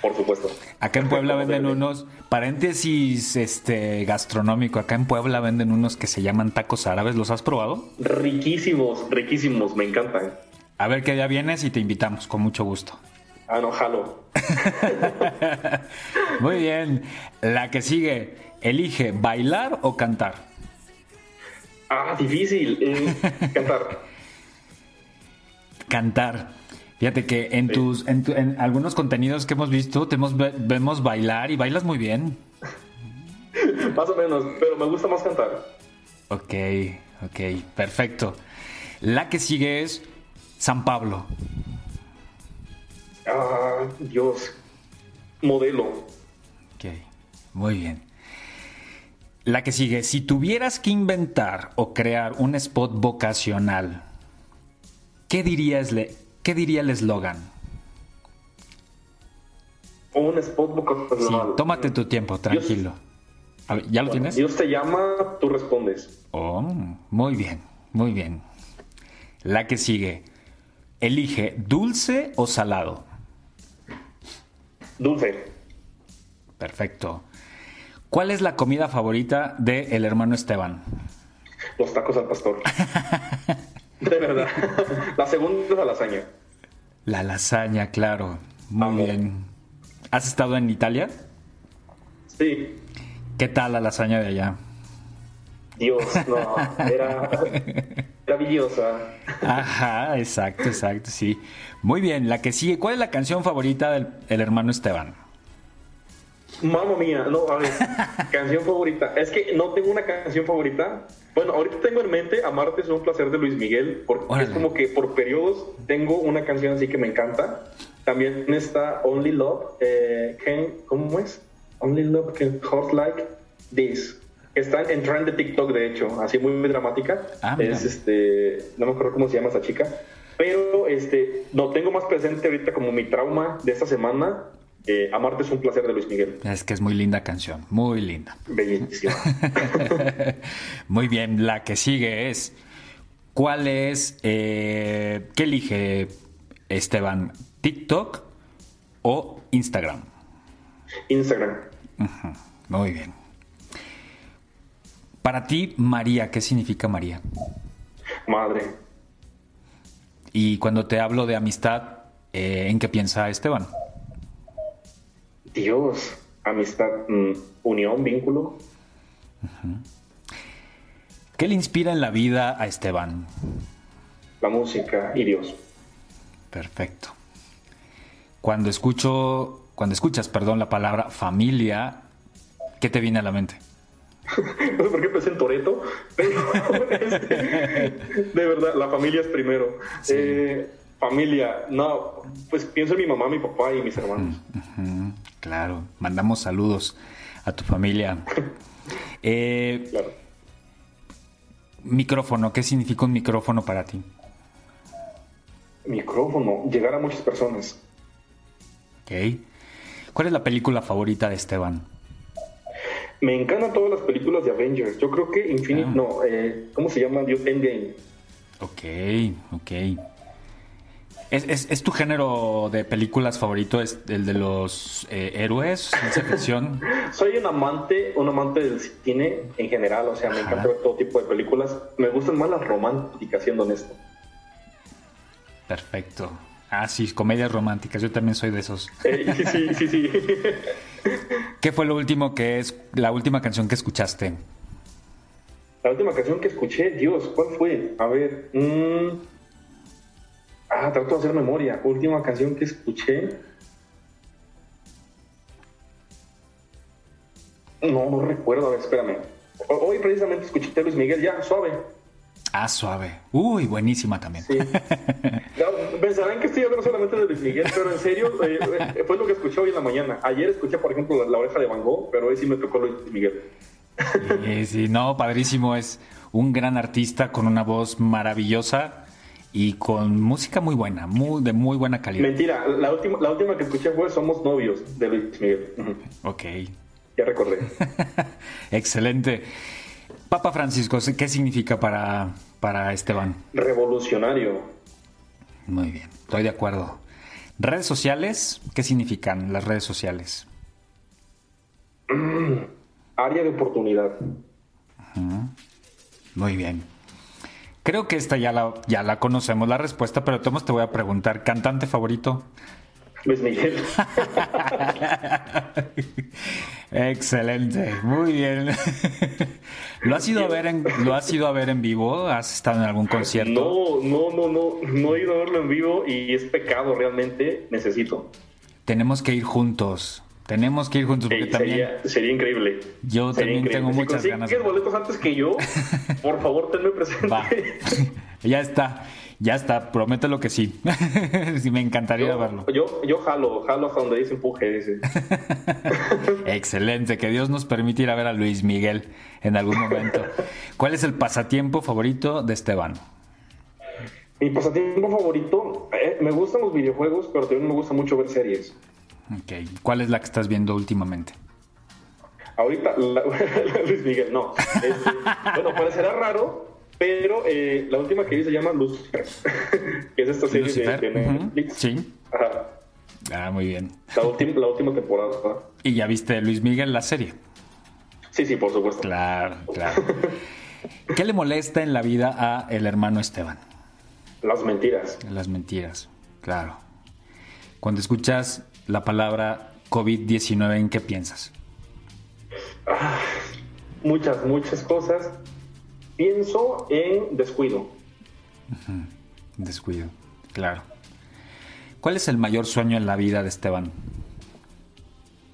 Por supuesto. Acá en Puebla venden unos, paréntesis este gastronómico, acá en Puebla venden unos que se llaman tacos árabes, ¿los has probado? Riquísimos, riquísimos, me encantan. A ver qué día vienes y te invitamos, con mucho gusto. Ah, no, jalo. Muy bien, la que sigue, elige bailar o cantar. Ah, difícil. eh, cantar. Cantar. Fíjate que en tus, en, tu- en algunos contenidos que hemos visto, te hemos, ve- vemos bailar y bailas muy bien. Más o menos, pero me gusta más cantar. Ok, ok, perfecto. La que sigue es San Pablo. Ah, Dios. Modelo. Ok, muy bien. La que sigue, si tuvieras que inventar o crear un spot vocacional, ¿qué dirías le- qué diría el eslogan? Un spot Sí, vocacional. tómate tu tiempo, tranquilo. A ver, ¿Ya lo tienes? Dios te llama, tú respondes. Oh, muy bien, muy bien. La que sigue, elige dulce o salado. Dulce. Perfecto. ¿Cuál es la comida favorita de el hermano Esteban? Los tacos al pastor. De verdad. La segunda es la lasaña. La lasaña, claro. Muy bien. ¿Has estado en Italia? Sí. ¿Qué tal la lasaña de allá? Dios, no. Era maravillosa. Ajá, exacto, exacto, sí. Muy bien, la que sigue. ¿Cuál es la canción favorita del el hermano Esteban? Mamma mía, no, a ver, canción favorita. Es que no tengo una canción favorita. Bueno, ahorita tengo en mente Amarte es un placer de Luis Miguel, porque Órale. es como que por periodos tengo una canción así que me encanta. También está Only Love, eh, can- ¿cómo es? Only Love can hurt like this. Que está en trend de TikTok, de hecho, así muy, muy dramática. Ah, es este, no me acuerdo cómo se llama esa chica. Pero este, lo tengo más presente ahorita como mi trauma de esta semana. Eh, Amarte es un placer de Luis Miguel. Es que es muy linda canción, muy linda. Bellísima. Muy bien, la que sigue es, ¿cuál es, eh, qué elige Esteban? ¿TikTok o Instagram? Instagram. Muy bien. Para ti, María, ¿qué significa María? Madre. Y cuando te hablo de amistad, eh, ¿en qué piensa Esteban? Dios, amistad, mm, unión, vínculo. ¿Qué le inspira en la vida a Esteban? La música y Dios. Perfecto. Cuando escucho, cuando escuchas, perdón, la palabra familia, ¿qué te viene a la mente? no sé por qué pensé en Toreto, pero este, de verdad, la familia es primero. Eh, familia, no, pues pienso en mi mamá, mi papá y mis hermanos. Claro, mandamos saludos a tu familia. Eh, Claro. micrófono, ¿qué significa un micrófono para ti? Micrófono, llegar a muchas personas. Ok. ¿Cuál es la película favorita de Esteban? Me encantan todas las películas de Avengers. Yo creo que Infinite, Ah. no, eh, ¿cómo se llama? Dios Endgame. Ok, ok. ¿Es, es, es tu género de películas favorito? ¿Es el de los eh, héroes, ciencia ficción? Soy un amante, un amante del cine en general, o sea, me Ajá. encanta ver todo tipo de películas. Me gustan más las románticas, siendo honesto. Perfecto. Ah, sí, comedias románticas. Yo también soy de esos. Eh, sí, sí, sí, sí. ¿Qué fue lo último que es la última canción que escuchaste? La última canción que escuché, Dios, ¿cuál fue? A ver. mm, Ah, trato de hacer memoria. Última canción que escuché. No, no recuerdo. A ver, espérame. Hoy precisamente escuché a Luis Miguel, ya, suave. Ah, suave. Uy, buenísima también. Sí. Pensarán que estoy hablando solamente de Luis Miguel, pero en serio, eh, eh, fue lo que escuché hoy en la mañana. Ayer escuché, por ejemplo, la, la oreja de Van Gogh, pero hoy sí me tocó Luis Miguel. Sí, sí, no, padrísimo. Es un gran artista con una voz maravillosa y con música muy buena, muy, de muy buena calidad. Mentira, la última, la última que escuché fue Somos Novios de Luis Miguel. Ok. Ya recordé. Excelente. Papa Francisco, ¿qué significa para, para Esteban? Revolucionario. Muy bien, estoy de acuerdo. ¿Redes sociales? ¿Qué significan las redes sociales? Área de oportunidad. Muy bien. Creo que esta ya la, ya la conocemos la respuesta, pero Tomás te voy a preguntar, ¿cantante favorito? Luis Miguel. Excelente, muy bien. ¿Lo has ido a ver en, lo has ido a ver en vivo? ¿Has estado en algún concierto? No, no, no, no. No he ido a verlo en vivo y es pecado realmente. Necesito. Tenemos que ir juntos. Tenemos que ir juntos porque Ey, también sería, sería increíble. Yo Sería también tengo Si muchas ganas. consigues boletos antes que yo, por favor, tenme presente. Va. ya está, ya está, promételo que sí. sí, me encantaría Yo, verlo. yo, yo jalo, jalo hasta donde dice empuje, dice. Excelente, que Dios nos permita ir a ver a Luis Miguel en algún momento. ¿Cuál es el pasatiempo favorito de Esteban? Mi pasatiempo favorito, eh, me gustan los videojuegos, pero también me gusta mucho ver series. Ok, ¿cuál es la que estás viendo últimamente? Ahorita, la- Luis Miguel, no. Este, bueno, parecerá raro, pero eh, la última que vi se llama Lucifer, que es esta serie de, Lucifer, de Netflix. sí. Ajá. Ah, muy bien. La, última, la última temporada. ¿verdad? ¿Y ya viste Luis Miguel la serie? Sí, sí, por supuesto. Claro, claro. ¿Qué le molesta en la vida a el hermano Esteban? Las mentiras. Las mentiras, claro. Cuando escuchas la palabra COVID-19, ¿en qué piensas? Muchas, muchas cosas. Pienso en descuido. Descuido, claro. ¿Cuál es el mayor sueño en la vida de Esteban?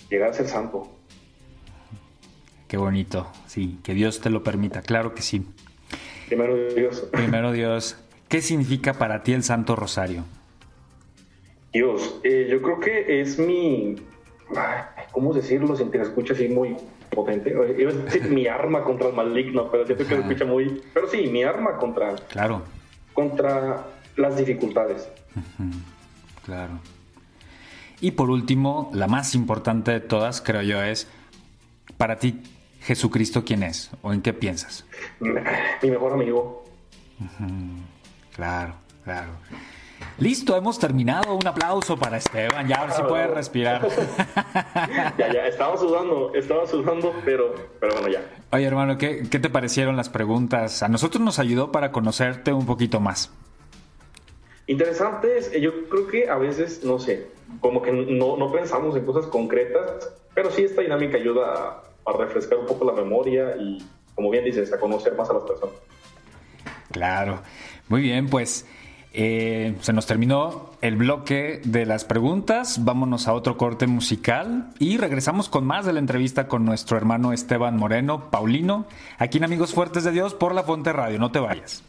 Llegar a ser santo. Qué bonito, sí, que Dios te lo permita, claro que sí. Primero Dios. Primero Dios, ¿qué significa para ti el Santo Rosario? Dios, eh, yo creo que es mi. ¿Cómo decirlo sin que se escuche así muy potente? Eh, Iba a decir mi arma contra el maligno, pero siento que se escucha muy. Pero sí, mi arma contra, Claro, contra las dificultades. claro. Y por último, la más importante de todas, creo yo, es, para ti, Jesucristo, ¿quién es? ¿O en qué piensas? Mi mejor amigo. Claro, claro. Listo, hemos terminado. Un aplauso para Esteban. Ya ahora sí puede respirar. ya, ya, estaba sudando, estaba sudando, pero, pero bueno, ya. Oye, hermano, ¿qué, ¿qué te parecieron las preguntas? A nosotros nos ayudó para conocerte un poquito más. Interesantes, eh, yo creo que a veces, no sé, como que no, no pensamos en cosas concretas, pero sí esta dinámica ayuda a, a refrescar un poco la memoria y, como bien dices, a conocer más a las personas. Claro. Muy bien, pues eh, se nos terminó el bloque de las preguntas. Vámonos a otro corte musical y regresamos con más de la entrevista con nuestro hermano Esteban Moreno, Paulino, aquí en Amigos Fuertes de Dios por La Fonte Radio. No te vayas.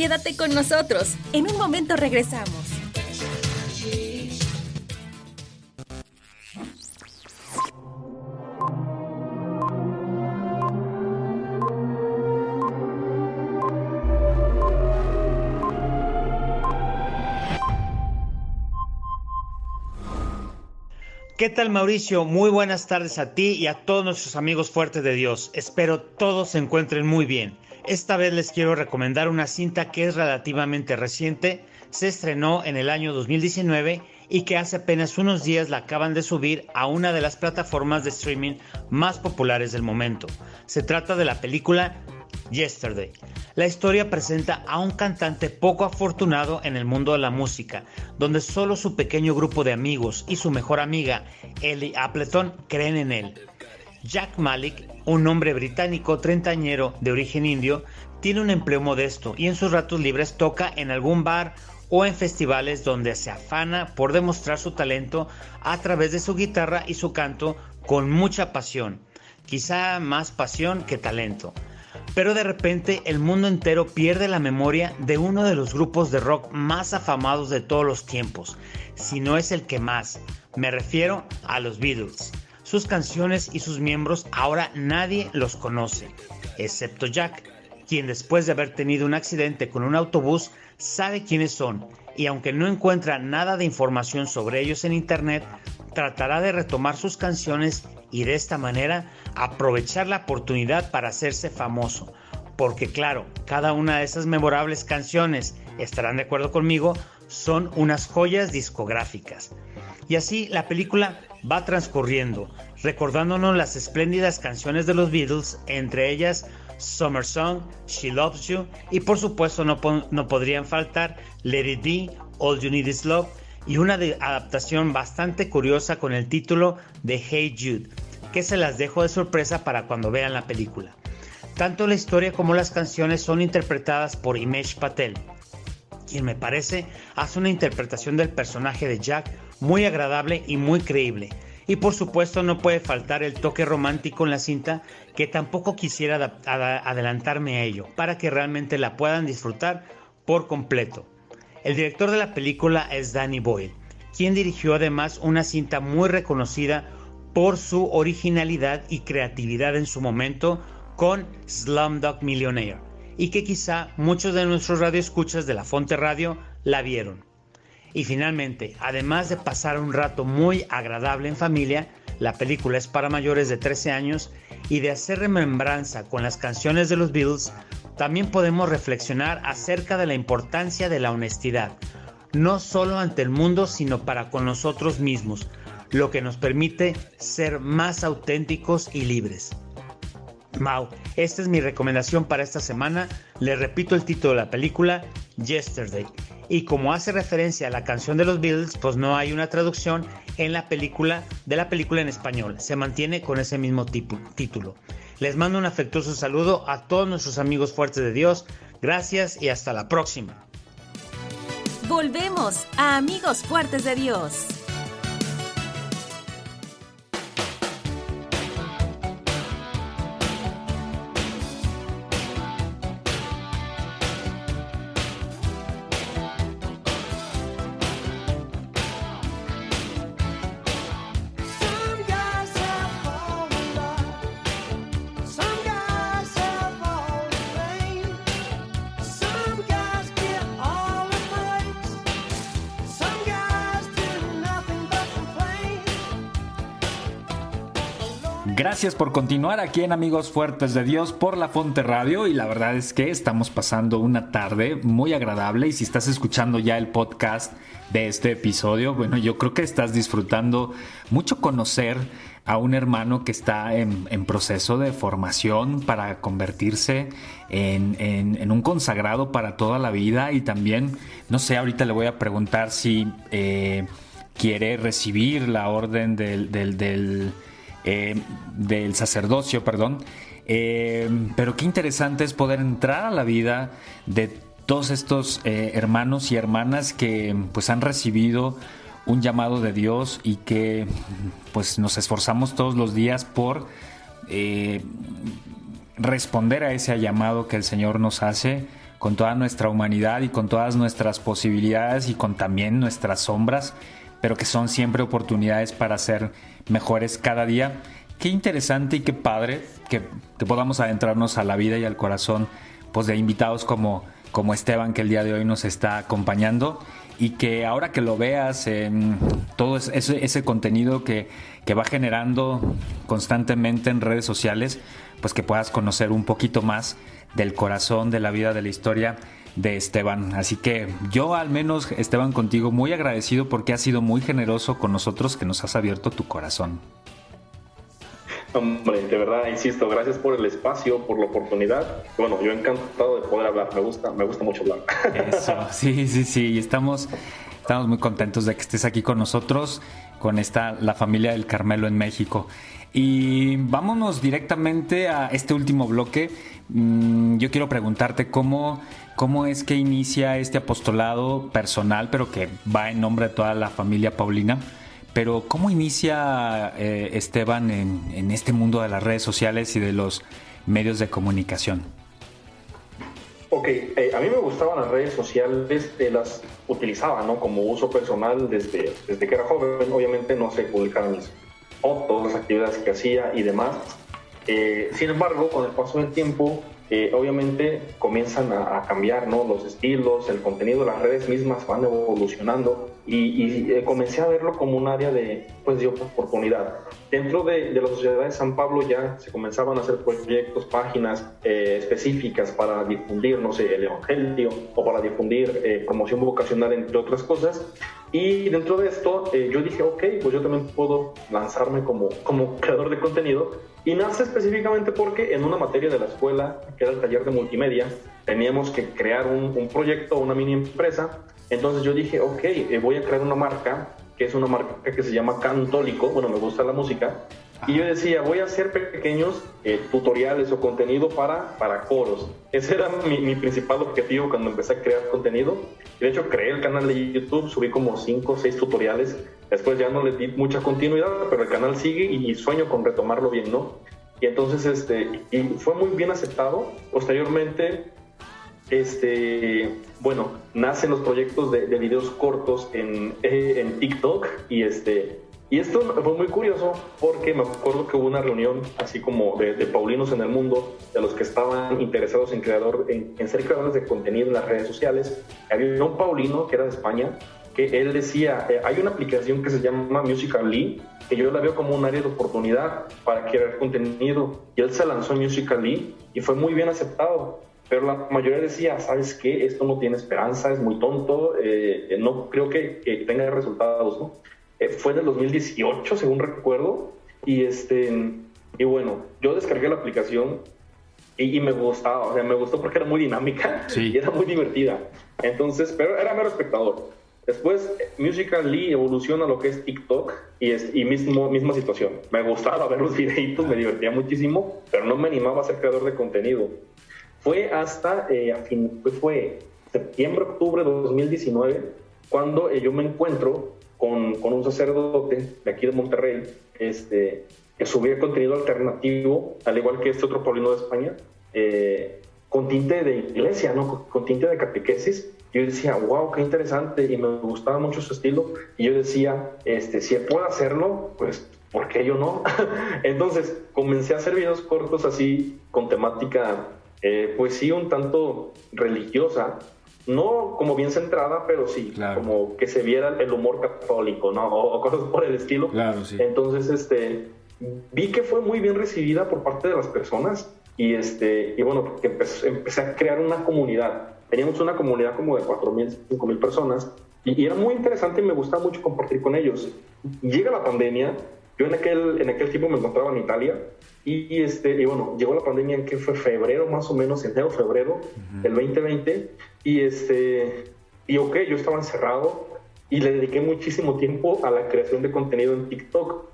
Quédate con nosotros. En un momento regresamos. ¿Qué tal Mauricio? Muy buenas tardes a ti y a todos nuestros amigos fuertes de Dios. Espero todos se encuentren muy bien. Esta vez les quiero recomendar una cinta que es relativamente reciente, se estrenó en el año 2019 y que hace apenas unos días la acaban de subir a una de las plataformas de streaming más populares del momento. Se trata de la película Yesterday. La historia presenta a un cantante poco afortunado en el mundo de la música, donde solo su pequeño grupo de amigos y su mejor amiga, Ellie Appleton, creen en él. Jack Malik, un hombre británico treintañero de origen indio, tiene un empleo modesto y en sus ratos libres toca en algún bar o en festivales donde se afana por demostrar su talento a través de su guitarra y su canto con mucha pasión, quizá más pasión que talento. Pero de repente el mundo entero pierde la memoria de uno de los grupos de rock más afamados de todos los tiempos, si no es el que más. Me refiero a los Beatles. Sus canciones y sus miembros ahora nadie los conoce, excepto Jack, quien después de haber tenido un accidente con un autobús sabe quiénes son y aunque no encuentra nada de información sobre ellos en internet, tratará de retomar sus canciones y de esta manera aprovechar la oportunidad para hacerse famoso. Porque claro, cada una de esas memorables canciones, estarán de acuerdo conmigo, son unas joyas discográficas. Y así la película va transcurriendo, recordándonos las espléndidas canciones de los Beatles, entre ellas Summer Song, She Loves You y por supuesto no, no podrían faltar Let It Be, All You Need Is Love y una adaptación bastante curiosa con el título de Hey Jude, que se las dejo de sorpresa para cuando vean la película. Tanto la historia como las canciones son interpretadas por Imesh Patel, quien me parece hace una interpretación del personaje de Jack muy agradable y muy creíble. Y por supuesto no puede faltar el toque romántico en la cinta que tampoco quisiera adelantarme a ello, para que realmente la puedan disfrutar por completo. El director de la película es Danny Boyle, quien dirigió además una cinta muy reconocida por su originalidad y creatividad en su momento con Slumdog Millionaire, y que quizá muchos de nuestros radioescuchas de la Fonte Radio la vieron. Y finalmente, además de pasar un rato muy agradable en familia, la película es para mayores de 13 años y de hacer remembranza con las canciones de los Beatles, también podemos reflexionar acerca de la importancia de la honestidad, no solo ante el mundo, sino para con nosotros mismos, lo que nos permite ser más auténticos y libres. Mau, esta es mi recomendación para esta semana. Le repito el título de la película, Yesterday. Y como hace referencia a la canción de los Beatles, pues no hay una traducción en la película de la película en español. Se mantiene con ese mismo título. Les mando un afectuoso saludo a todos nuestros amigos fuertes de Dios. Gracias y hasta la próxima. Volvemos a Amigos Fuertes de Dios. Gracias por continuar aquí en Amigos Fuertes de Dios por la Fonte Radio. Y la verdad es que estamos pasando una tarde muy agradable. Y si estás escuchando ya el podcast de este episodio, bueno, yo creo que estás disfrutando mucho conocer a un hermano que está en, proceso de formación para convertirse en, un consagrado para toda la vida. Y también, no sé, ahorita le voy a preguntar si eh, quiere recibir la orden del eh, del sacerdocio, perdón. Eh, pero qué interesante es poder entrar a la vida de todos estos eh, hermanos y hermanas que pues han recibido un llamado de Dios y que pues nos esforzamos todos los días por responder a ese llamado que el Señor nos hace con toda nuestra humanidad y con todas nuestras posibilidades y con también nuestras sombras, pero que son siempre oportunidades para ser mejores cada día. Qué interesante y qué padre que, podamos adentrarnos a la vida y al corazón pues, de invitados como, como Esteban que el día de hoy nos está acompañando y que ahora que lo veas en todo ese, ese contenido que, que, va generando constantemente en redes sociales, pues que puedas conocer un poquito más del corazón, de la vida, de la historia de Esteban. Así que yo al menos, Esteban, contigo muy agradecido porque has sido muy generoso con nosotros, que nos has abierto tu corazón. Hombre, de verdad, insisto, gracias por el espacio, por la oportunidad. Bueno, yo encantado de poder hablar, me gusta, me gusta mucho hablar. Eso, sí, sí, sí, estamos, estamos muy contentos de que estés aquí con nosotros, con esta, la familia del Carmelo en México. Y vámonos directamente a este último bloque. Mm, yo quiero preguntarte cómo, cómo es que inicia este apostolado personal, pero que va en nombre de toda la familia Paulina pero ¿cómo inicia eh, Esteban en, este mundo de las redes sociales y de los medios de comunicación? Ok, eh, a mí me gustaban las redes sociales, eh, las utilizaba ¿no? como uso personal desde, desde que era joven. Obviamente no se publicaban mis fotos, las actividades que hacía y demás. Sin embargo, con el paso del tiempo, obviamente comienzan a, a, cambiar ¿no? los estilos, el contenido, las redes mismas van evolucionando y, eh, comencé a verlo como un área de, pues, de oportunidad. Dentro de, la Sociedad de San Pablo ya se comenzaban a hacer proyectos, páginas eh, específicas para difundir, no sé, el Evangelio o para difundir eh, promoción vocacional, entre otras cosas. Y dentro de esto yo dije, ok, pues yo también puedo lanzarme como, como creador de contenido. Y nace específicamente porque en una materia de la escuela, que era el taller de multimedia, teníamos que crear un, proyecto, una mini empresa. Entonces yo dije, ok, eh, voy a crear una marca, que es una marca que se llama Cantólico, bueno, me gusta la música, y yo decía, voy a hacer pequeños eh, tutoriales o contenido para, para coros. Ese era mi, principal objetivo cuando empecé a crear contenido. De hecho, creé el canal de YouTube, subí como 5 o 6 tutoriales. Después ya no le di mucha continuidad, pero el canal sigue y sueño con retomarlo bien, ¿no? Y entonces, este, y fue muy bien aceptado. Posteriormente, este, bueno, nacen los proyectos de, videos cortos en, eh, en, TikTok y este, y esto fue muy curioso porque me acuerdo que hubo una reunión así como de, Paulinos en el mundo, de los que estaban interesados en, creador, en, ser creadores de contenido en las redes sociales. Había un Paulino que era de España que él decía, eh, hay una aplicación que se llama Musical.ly, que yo la veo como un área de oportunidad para crear contenido. Y él se lanzó en Musical.ly y fue muy bien aceptado pero la mayoría decía, ¿sabes qué? Esto no tiene esperanza, es muy tonto, eh, no creo que, tenga resultados, ¿no? Eh, fue en el 2018, según recuerdo, y, este, y bueno, yo descargué la aplicación y, me gustaba, o sea, me gustó porque era muy dinámica y era muy divertida. Entonces, pero era mero espectador. Después, Musical.ly evoluciona a lo que es TikTok y, es, y mismo, misma situación. Me gustaba ver los videitos, me divertía muchísimo, pero no me animaba a ser creador de contenido. Fue hasta eh, a fin, fue septiembre, octubre de 2019, cuando eh, yo me encuentro con, con, un sacerdote de aquí de Monterrey, este, que subía contenido alternativo, al igual que este otro paulino de España, eh, con tinte de iglesia, ¿no? con, tinte de catequesis. Yo decía, wow, qué interesante, y me gustaba mucho su estilo. Y yo decía, este, si puedo hacerlo, pues, ¿por qué yo no? Entonces, comencé a hacer videos cortos así, con temática eh, pues sí, un tanto religiosa, no como bien centrada, pero sí, como que se viera el humor católico, ¿no? O, cosas por el estilo. Claro, sí. Entonces, este, vi que fue muy bien recibida por parte de las personas y, este, y bueno, empecé, a crear una comunidad. Teníamos una comunidad como de 4.000, 5.000 personas y, y, era muy interesante y me gustaba mucho compartir con ellos. Llega la pandemia, yo en aquel, en aquel tiempo me encontraba en Italia y, este, y bueno, llegó la pandemia en que fue febrero más o menos, enero, febrero del 2020. Y, este, y ok, yo estaba encerrado y le dediqué muchísimo tiempo a la creación de contenido en TikTok.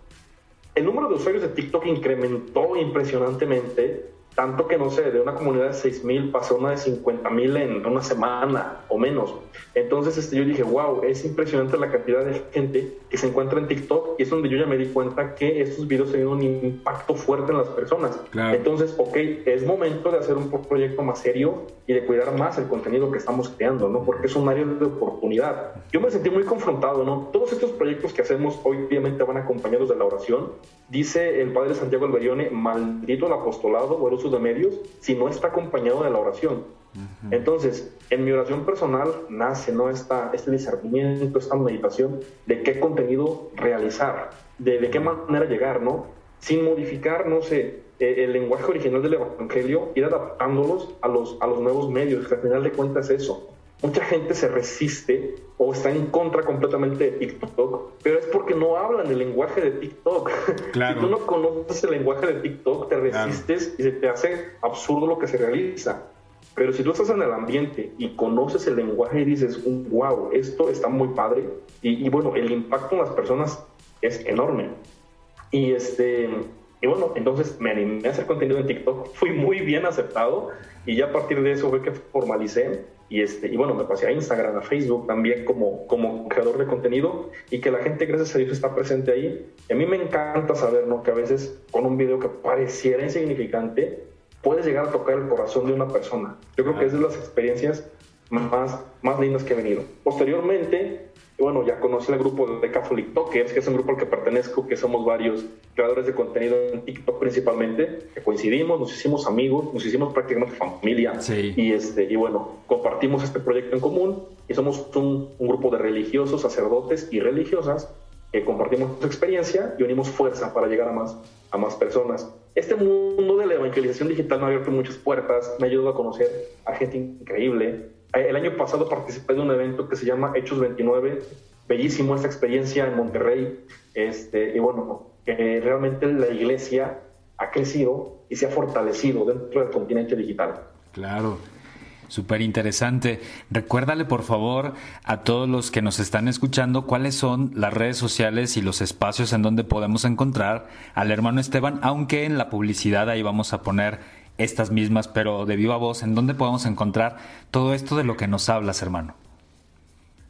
El número de usuarios de TikTok incrementó impresionantemente tanto que no sé, de una comunidad de 6 mil pasó a una de 50 mil en una semana o menos. Entonces este, yo dije, wow, es impresionante la cantidad de gente que se encuentra en TikTok y es donde yo ya me di cuenta que estos videos tienen un impacto fuerte en las personas. Entonces, ok, es momento de hacer un proyecto más serio y de cuidar más el contenido que estamos creando, ¿no? Porque es un área de oportunidad. Yo me sentí muy confrontado, ¿no? Todos estos proyectos que hacemos hoy obviamente van acompañados de la oración. Dice el padre Santiago Alberione, maldito el apostolado o el uso de medios si no está acompañado de la oración. Entonces, en mi oración personal nace ¿no? Esta, este discernimiento, esta meditación de qué contenido realizar, de, de qué manera llegar, ¿no? Sin modificar, no sé, eh, el lenguaje original del Evangelio, ir adaptándolos a los, a los nuevos medios, que al final de cuentas es eso. Mucha gente se resiste o está en contra completamente de TikTok, pero es porque no hablan el lenguaje de TikTok. si tú no conoces el lenguaje de TikTok, te resistes y se te hace absurdo lo que se realiza. Pero si tú estás en el ambiente y conoces el lenguaje y dices, wow, esto está muy padre, y, y bueno, el impacto en las personas es enorme. Y este, y bueno, entonces me animé a hacer contenido en TikTok, fui muy bien aceptado y ya a partir de eso fue que formalicé y, este, y bueno, me pasé a Instagram, a Facebook también como, como creador de contenido y que la gente, gracias a Dios, está presente ahí. Y a mí me encanta saber ¿no? que a veces con un video que pareciera insignificante, puedes llegar a tocar el corazón de una persona. Yo creo que es de las experiencias más, más lindas que he venido. Posteriormente, bueno, ya conocí el grupo de Catholic Talkers, que es un grupo al que pertenezco, que somos varios creadores de contenido en TikTok principalmente, que coincidimos, nos hicimos amigos, nos hicimos prácticamente familia. Y, este, y bueno, compartimos este proyecto en común y somos un, un grupo de religiosos, sacerdotes y religiosas que compartimos nuestra experiencia y unimos fuerza para llegar a más, a más personas. Este mundo de la evangelización digital me ha abierto muchas puertas, me ha ayudado a conocer a gente increíble, el año pasado participé de un evento que se llama Hechos 29, bellísimo esta experiencia en Monterrey, este, y bueno, que realmente la iglesia ha crecido y se ha fortalecido dentro del continente digital. Claro. Súper interesante. Recuérdale, por favor, a todos los que nos están escuchando cuáles son las redes sociales y los espacios en donde podemos encontrar al hermano Esteban, aunque en la publicidad ahí vamos a poner estas mismas, pero de viva voz, ¿en dónde podemos encontrar todo esto de lo que nos hablas, hermano?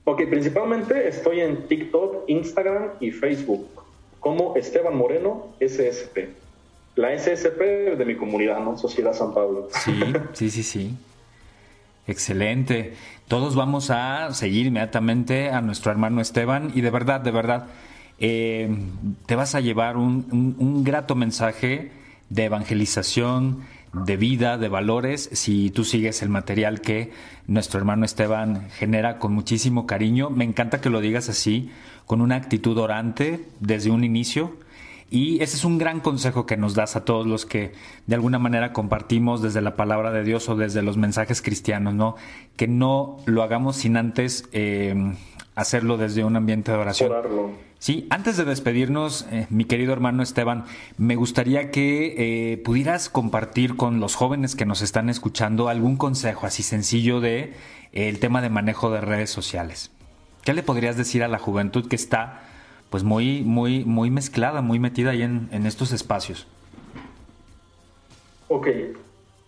Ok, principalmente estoy en TikTok, Instagram y Facebook como Esteban Moreno SSP. La SSP de mi comunidad, ¿no? Sociedad San Pablo. Sí, sí, sí, sí. Excelente. Todos vamos a seguir inmediatamente a nuestro hermano Esteban y de verdad, de verdad, eh, te vas a llevar un grato mensaje de evangelización, de vida, de valores, si tú sigues el material que nuestro hermano Esteban genera con muchísimo cariño. Me encanta que lo digas así, con una actitud orante desde un inicio. Y ese es un gran consejo que nos das a todos los que de alguna manera compartimos desde la palabra de Dios o desde los mensajes cristianos, ¿no? Que no lo hagamos sin antes eh, hacerlo desde un ambiente de oración. Sí, antes de despedirnos, eh, mi querido hermano Esteban, me gustaría que eh, pudieras compartir con los jóvenes que nos están escuchando algún consejo así sencillo de eh, el tema de manejo de redes sociales. ¿Qué le podrías decir a la juventud que está pues muy, muy, muy mezclada, muy metida ahí en, estos espacios? Ok,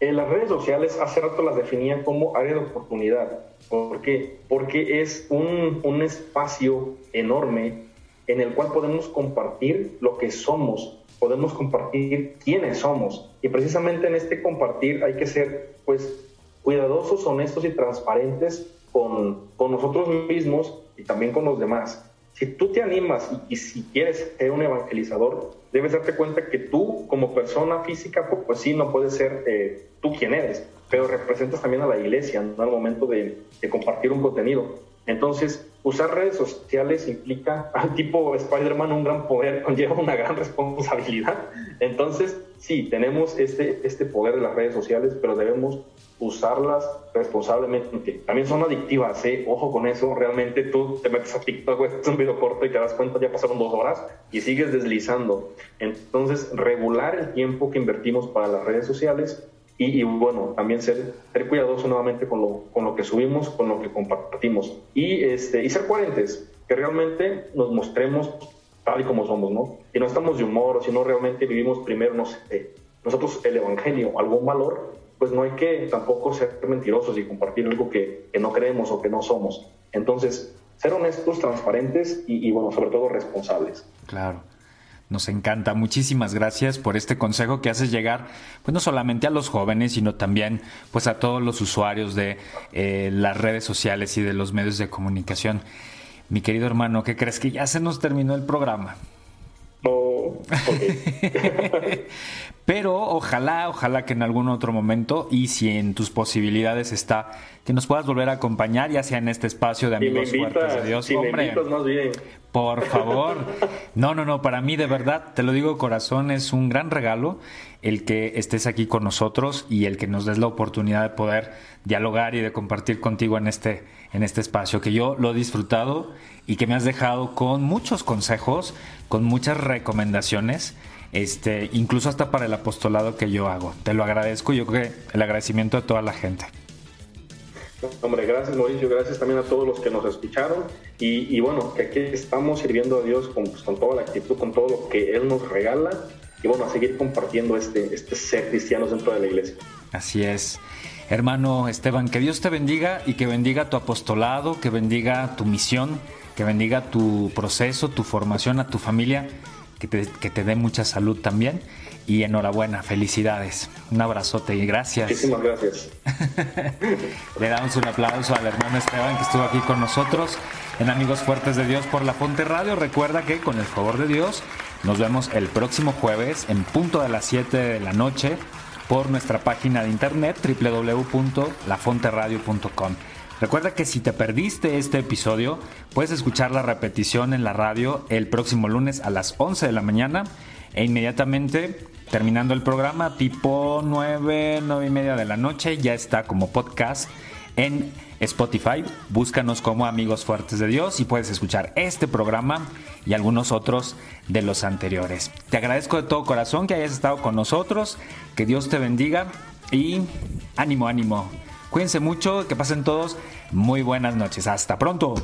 en las redes sociales hace rato las definía como área de oportunidad. ¿Por qué? Porque es un, un espacio enorme en el cual podemos compartir lo que somos, podemos compartir quiénes somos. Y precisamente en este compartir hay que ser, pues, cuidadosos, honestos y transparentes con, con nosotros mismos y también con los demás. Si tú te animas y, si quieres ser un evangelizador, debes darte cuenta que tú como persona física, pues, pues sí, no puedes ser eh, tú quien eres, pero representas también a la iglesia ¿no? al momento de, compartir un contenido. Entonces, usar redes sociales implica, al tipo Spider-Man, un gran poder, conlleva una gran responsabilidad. Entonces, sí, tenemos este, este poder de las redes sociales, pero debemos usarlas responsablemente. También son adictivas, ¿eh? ojo con eso. Realmente tú te metes a TikTok, es un video corto y te das cuenta, ya pasaron dos horas y sigues deslizando. Entonces, regular el tiempo que invertimos para las redes sociales y, bueno, también ser, ser cuidadoso nuevamente con lo, con lo que subimos, con lo que compartimos y, este, y ser coherentes, que realmente nos mostremos tal y como somos, ¿no? Y no estamos de humor, si no realmente vivimos primero, no sé, nosotros el Evangelio, algún valor, pues no hay que tampoco ser mentirosos y compartir algo que, no creemos o que no somos. Entonces, ser honestos, transparentes y, y, bueno, sobre todo responsables. Claro. Nos encanta. Muchísimas gracias por este consejo que haces llegar, pues no solamente a los jóvenes, sino también pues a todos los usuarios de eh, las redes sociales y de los medios de comunicación. Mi querido hermano, ¿qué crees que ya se nos terminó el programa? Okay. Pero ojalá, ojalá que en algún otro momento y si en tus posibilidades está que nos puedas volver a acompañar, ya sea en este espacio de amigos invitas, fuertes de Dios. Si Hombre, más bien. por favor. No, no, no, para mí de verdad, te lo digo corazón, es un gran regalo el que estés aquí con nosotros y el que nos des la oportunidad de poder dialogar y de compartir contigo en este, en este espacio, que yo lo he disfrutado y que me has dejado con muchos consejos, con muchas recomendaciones este, incluso hasta para el apostolado que yo hago. Te lo agradezco, yo creo que el agradecimiento de toda la gente. Hombre, gracias Mauricio, gracias también a todos los que nos escucharon y, y bueno, que aquí estamos sirviendo a Dios con, pues, con, toda la actitud, con todo lo que Él nos regala y bueno, a seguir compartiendo este, este ser cristiano dentro de la iglesia. Así es. Hermano Esteban, que Dios te bendiga y que bendiga tu apostolado, que bendiga tu misión, que bendiga tu proceso, tu formación, a tu familia que te, que te dé mucha salud también. Y enhorabuena, felicidades. Un abrazote y gracias. Muchísimas gracias. Le damos un aplauso al hermano Esteban que estuvo aquí con nosotros en Amigos Fuertes de Dios por la Fonte Radio. Recuerda que con el favor de Dios nos vemos el próximo jueves en punto de las 7 de la noche por nuestra página de internet www.lafonteradio.com. Recuerda que si te perdiste este episodio, puedes escuchar la repetición en la radio el próximo lunes a las 11 de la mañana e inmediatamente terminando el programa tipo 9, 9 y media de la noche ya está como podcast en Spotify. Búscanos como Amigos Fuertes de Dios y puedes escuchar este programa y algunos otros de los anteriores. Te agradezco de todo corazón que hayas estado con nosotros, que Dios te bendiga y ánimo, ánimo. Cuídense mucho, que pasen todos muy buenas noches. Hasta pronto.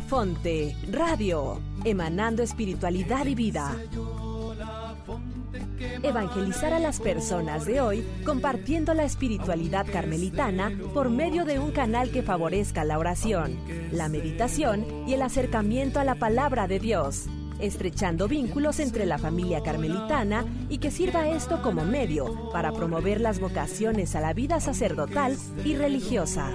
Fonte Radio, emanando espiritualidad y vida. Evangelizar a las personas de hoy compartiendo la espiritualidad carmelitana por medio de un canal que favorezca la oración, la meditación y el acercamiento a la palabra de Dios, estrechando vínculos entre la familia carmelitana y que sirva esto como medio para promover las vocaciones a la vida sacerdotal y religiosa.